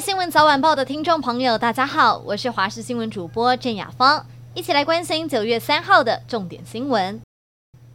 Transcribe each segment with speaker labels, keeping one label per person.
Speaker 1: 新闻早晚报的听众朋友，大家好，我是华视新闻主播郑雅芳，一起来关心九月三号的重点新闻。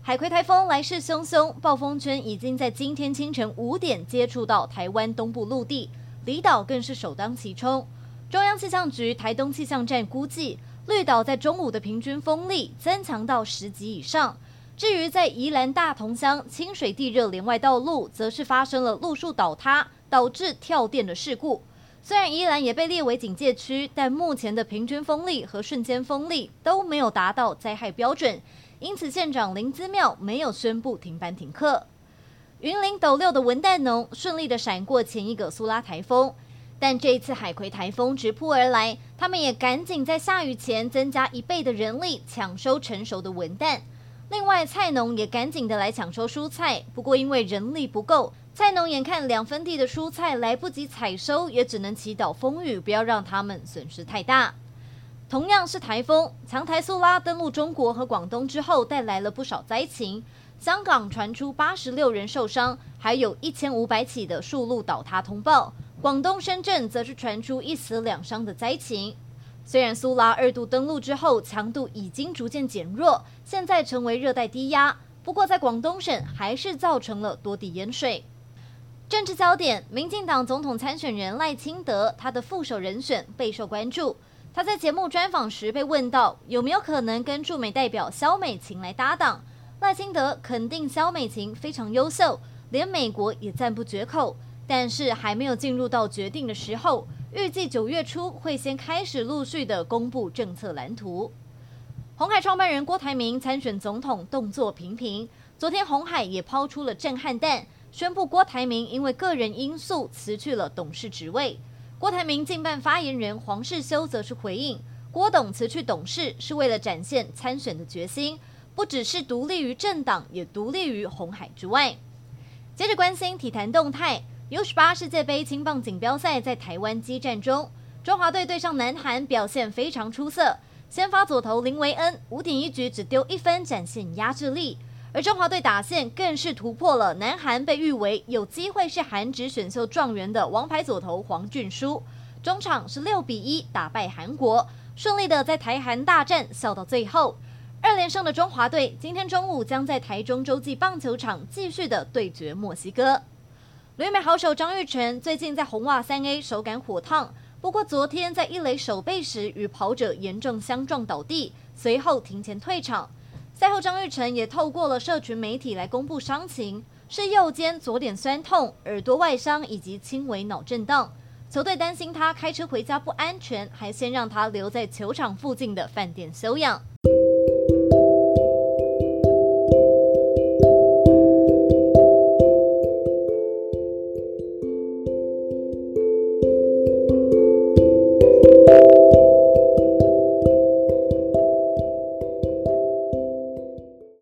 Speaker 1: 海葵台风来势汹汹，暴风圈已经在今天清晨五点接触到台湾东部陆地，离岛更是首当其冲。中央气象局台东气象站估计，绿岛在中午的平均风力增强到十级以上。至于在宜兰大同乡清水地热连外道路，则是发生了路树倒塌，导致跳电的事故。虽然宜兰也被列为警戒区，但目前的平均风力和瞬间风力都没有达到灾害标准，因此县长林姿妙没有宣布停班停课。云林斗六的文旦农顺利的闪过前一个苏拉台风，但这一次海葵台风直扑而来，他们也赶紧在下雨前增加一倍的人力抢收成熟的文旦。另外，菜农也赶紧的来抢收蔬菜，不过因为人力不够。菜农眼看两分地的蔬菜来不及采收，也只能祈祷风雨不要让他们损失太大。同样是台风，强台苏拉登陆中国和广东之后，带来了不少灾情。香港传出八十六人受伤，还有一千五百起的树路倒塌通报。广东深圳则是传出一死两伤的灾情。虽然苏拉二度登陆之后，强度已经逐渐减弱，现在成为热带低压，不过在广东省还是造成了多地淹水。政治焦点：民进党总统参选人赖清德，他的副手人选备受关注。他在节目专访时被问到有没有可能跟驻美代表萧美琴来搭档，赖清德肯定萧美琴非常优秀，连美国也赞不绝口，但是还没有进入到决定的时候，预计九月初会先开始陆续的公布政策蓝图。红海创办人郭台铭参选总统动作频频，昨天红海也抛出了震撼弹。宣布郭台铭因为个人因素辞去了董事职位。郭台铭近办发言人黄世修则是回应，郭董辞去董事是为了展现参选的决心，不只是独立于政党，也独立于红海之外。接着关心体坛动态，U18 世界杯青棒锦标赛在台湾激战中，中华队对上南韩表现非常出色，先发左投林维恩五点一局只丢一分，展现压制力。而中华队打线更是突破了南韩被誉为有机会是韩职选秀状元的王牌左投黄俊书，中场是六比一打败韩国，顺利的在台韩大战笑到最后。二连胜的中华队今天中午将在台中洲际棒球场继续的对决墨西哥。旅美好手张玉成最近在红袜三 A 手感火烫，不过昨天在一垒守备时与跑者严重相撞倒地，随后庭前退场。赛后，张玉成也透过了社群媒体来公布伤情，是右肩左脸酸痛、耳朵外伤以及轻微脑震荡。球队担心他开车回家不安全，还先让他留在球场附近的饭店休养。